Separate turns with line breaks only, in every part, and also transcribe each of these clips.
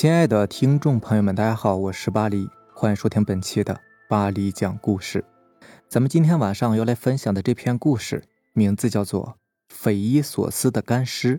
亲爱的听众朋友们，大家好，我是巴黎，欢迎收听本期的巴黎讲故事。咱们今天晚上要来分享的这篇故事，名字叫做《匪夷所思的干尸》。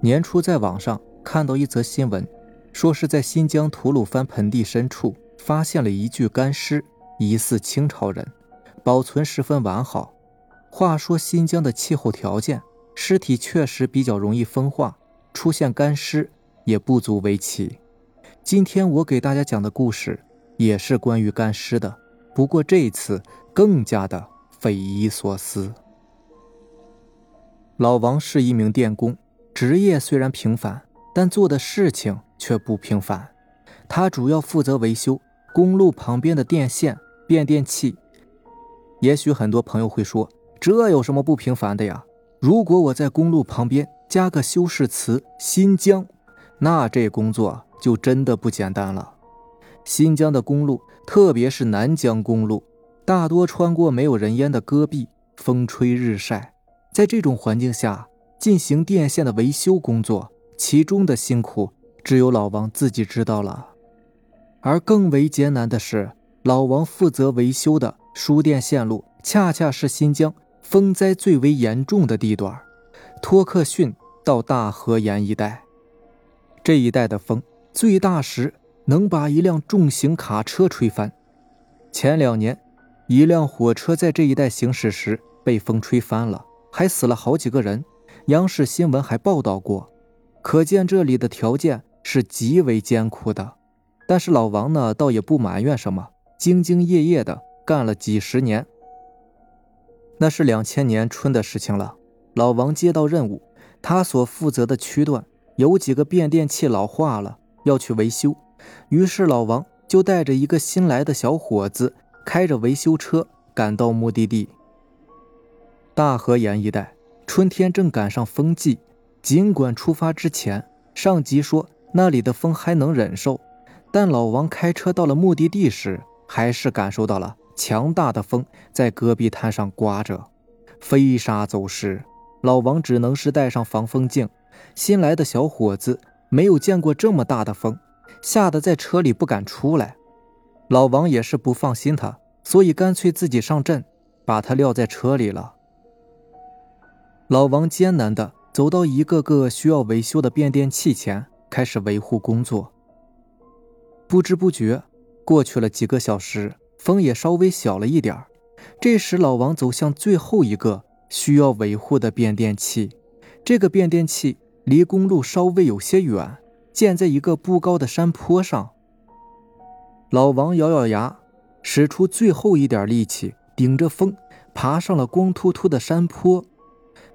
年初在网上看到一则新闻，说是在新疆吐鲁番盆地深处发现了一具干尸，疑似清朝人，保存十分完好。话说新疆的气候条件，尸体确实比较容易风化，出现干尸也不足为奇。今天我给大家讲的故事也是关于干尸的，不过这一次更加的匪夷所思。老王是一名电工，职业虽然平凡，但做的事情却不平凡。他主要负责维修公路旁边的电线、变电器。也许很多朋友会说。这有什么不平凡的呀？如果我在公路旁边加个修饰词“新疆”，那这工作就真的不简单了。新疆的公路，特别是南疆公路，大多穿过没有人烟的戈壁，风吹日晒，在这种环境下进行电线的维修工作，其中的辛苦只有老王自己知道了。而更为艰难的是，老王负责维修的输电线路，恰恰是新疆。风灾最为严重的地段，托克逊到大河沿一带，这一带的风最大时能把一辆重型卡车吹翻。前两年，一辆火车在这一带行驶时被风吹翻了，还死了好几个人。央视新闻还报道过，可见这里的条件是极为艰苦的。但是老王呢，倒也不埋怨什么，兢兢业业的干了几十年。那是两千年春的事情了。老王接到任务，他所负责的区段有几个变电器老化了，要去维修。于是老王就带着一个新来的小伙子，开着维修车赶到目的地。大河沿一带，春天正赶上风季。尽管出发之前上级说那里的风还能忍受，但老王开车到了目的地时，还是感受到了。强大的风在戈壁滩上刮着，飞沙走石。老王只能是戴上防风镜。新来的小伙子没有见过这么大的风，吓得在车里不敢出来。老王也是不放心他，所以干脆自己上阵，把他撂在车里了。老王艰难地走到一个个需要维修的变电器前，开始维护工作。不知不觉过去了几个小时。风也稍微小了一点儿。这时，老王走向最后一个需要维护的变电器。这个变电器离公路稍微有些远，建在一个不高的山坡上。老王咬咬牙，使出最后一点力气，顶着风爬上了光秃秃的山坡。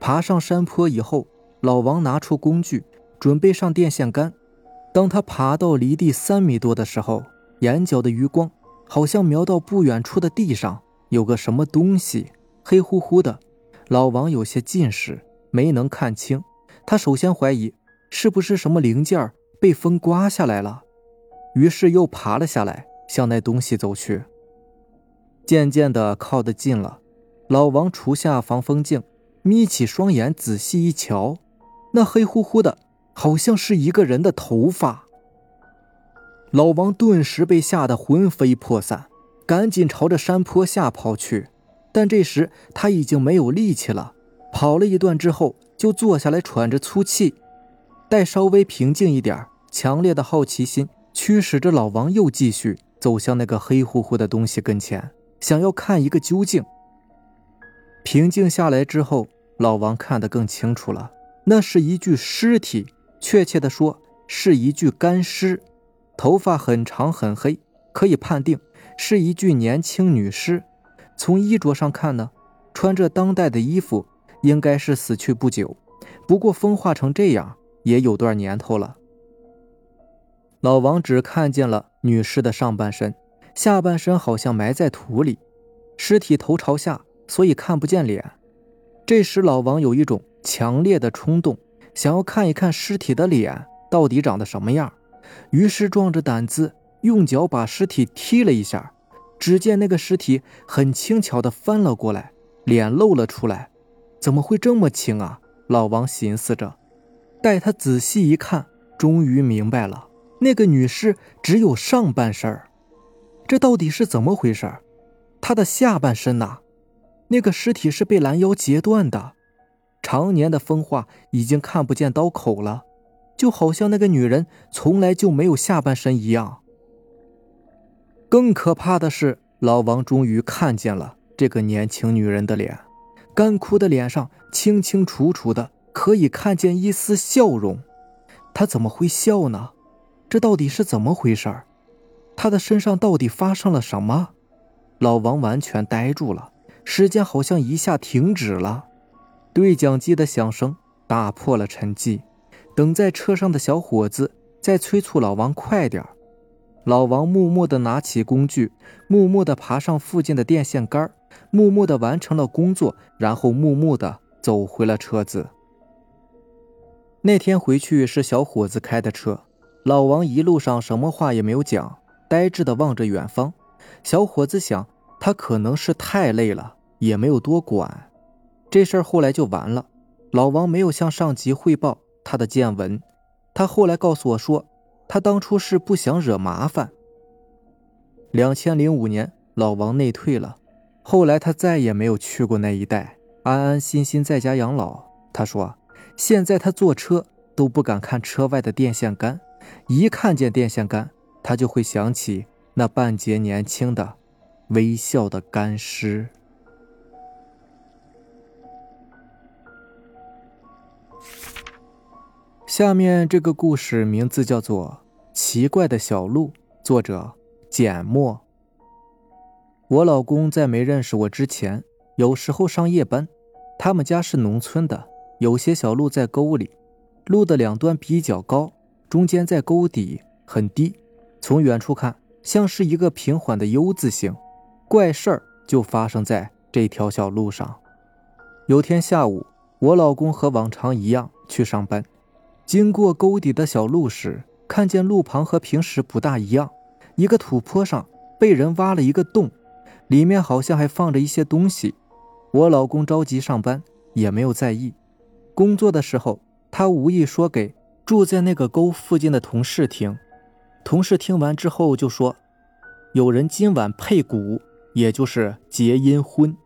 爬上山坡以后，老王拿出工具，准备上电线杆。当他爬到离地三米多的时候，眼角的余光。好像瞄到不远处的地上有个什么东西，黑乎乎的。老王有些近视，没能看清。他首先怀疑是不是什么零件被风刮下来了，于是又爬了下来，向那东西走去。渐渐的靠得近了，老王除下防风镜，眯起双眼仔细一瞧，那黑乎乎的，好像是一个人的头发。老王顿时被吓得魂飞魄散，赶紧朝着山坡下跑去。但这时他已经没有力气了，跑了一段之后就坐下来喘着粗气。待稍微平静一点，强烈的好奇心驱使着老王又继续走向那个黑乎乎的东西跟前，想要看一个究竟。平静下来之后，老王看得更清楚了，那是一具尸体，确切的说是一具干尸。头发很长很黑，可以判定是一具年轻女尸。从衣着上看呢，穿着当代的衣服，应该是死去不久。不过风化成这样也有段年头了。老王只看见了女尸的上半身，下半身好像埋在土里，尸体头朝下，所以看不见脸。这时老王有一种强烈的冲动，想要看一看尸体的脸到底长得什么样。于是壮着胆子用脚把尸体踢了一下，只见那个尸体很轻巧地翻了过来，脸露了出来。怎么会这么轻啊？老王寻思着，待他仔细一看，终于明白了，那个女尸只有上半身这到底是怎么回事？她的下半身呢？那个尸体是被拦腰截断的，常年的风化已经看不见刀口了，就好像那个女人从来就没有下半身一样。更可怕的是，老王终于看见了这个年轻女人的脸。干枯的脸上清清楚楚的可以看见一丝笑容，他怎么会笑呢？这到底是怎么回事？他的身上到底发生了什么？老王完全呆住了，时间好像一下停止了。对讲机的响声打破了沉寂，等在车上的小伙子在催促老王快点老王默默地拿起工具，默默地爬上附近的电线杆默默地完成了工作，然后默默地走回了车子。那天回去是小伙子开的车，老王一路上什么话也没有讲，呆滞地望着远方。小伙子想，他可能是太累了，也没有多管。这事儿后来就完了。老王没有向上级汇报他的见闻，他后来告诉我说，他当初是不想惹麻烦。两千零五年，老王内退了。后来他再也没有去过那一带，安安心心在家养老。他说：“现在他坐车都不敢看车外的电线杆，一看见电线杆，他就会想起那半截年轻的、微笑的干尸。”下面这个故事名字叫做《奇怪的小路》，作者简墨。我老公在没认识我之前，有时候上夜班。他们家是农村的，有些小路在沟里，路的两端比较高，中间在沟底很低。从远处看，像是一个平缓的 U 字形。怪事儿就发生在这条小路上。有天下午，我老公和往常一样去上班，经过沟底的小路时，看见路旁和平时不大一样，一个土坡上被人挖了一个洞。里面好像还放着一些东西，我老公着急上班，也没有在意。工作的时候，他无意说给住在那个沟附近的同事听。同事听完之后就说：“有人今晚配蛊，也就是结阴婚。”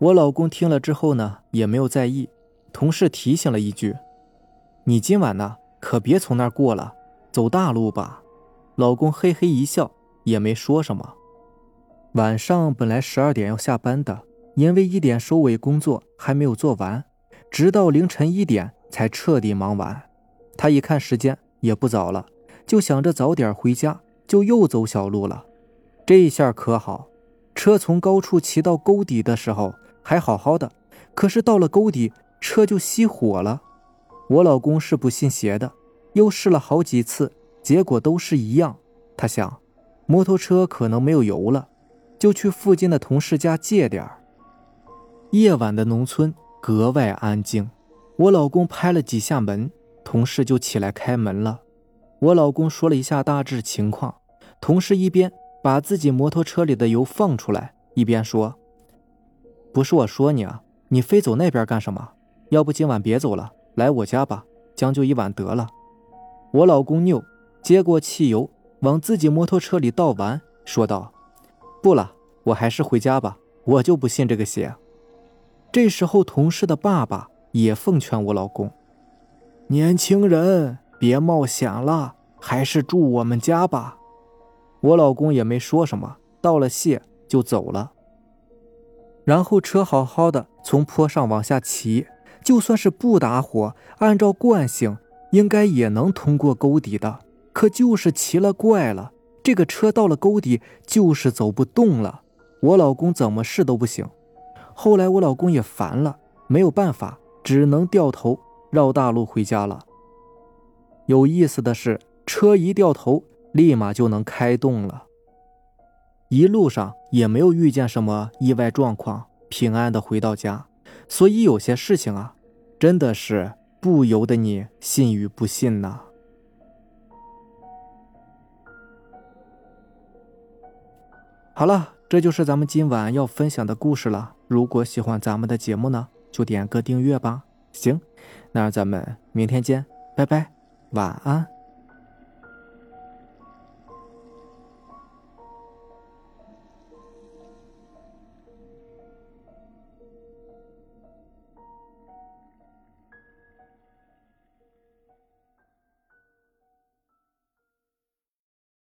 我老公听了之后呢，也没有在意。同事提醒了一句：“你今晚呢，可别从那儿过了，走大路吧。”老公嘿嘿一笑，也没说什么。晚上本来十二点要下班的，因为一点收尾工作还没有做完，直到凌晨一点才彻底忙完。他一看时间也不早了，就想着早点回家，就又走小路了。这下可好，车从高处骑到沟底的时候还好好的，可是到了沟底，车就熄火了。我老公是不信邪的，又试了好几次，结果都是一样。他想，摩托车可能没有油了。就去附近的同事家借点夜晚的农村格外安静，我老公拍了几下门，同事就起来开门了。我老公说了一下大致情况，同事一边把自己摩托车里的油放出来，一边说：“不是我说你啊，你非走那边干什么？要不今晚别走了，来我家吧，将就一晚得了。”我老公拗，接过汽油往自己摩托车里倒完，说道。不了，我还是回家吧。我就不信这个邪。这时候，同事的爸爸也奉劝我老公：“年轻人，别冒险了，还是住我们家吧。”我老公也没说什么，道了谢就走了。然后车好好的从坡上往下骑，就算是不打火，按照惯性应该也能通过沟底的，可就是奇了怪了。这个车到了沟底，就是走不动了。我老公怎么试都不行。后来我老公也烦了，没有办法，只能掉头绕大路回家了。有意思的是，车一掉头，立马就能开动了。一路上也没有遇见什么意外状况，平安的回到家。所以有些事情啊，真的是不由得你信与不信呢。好了，这就是咱们今晚要分享的故事了。如果喜欢咱们的节目呢？就点个订阅吧。行，那咱们明天见，拜拜，晚安。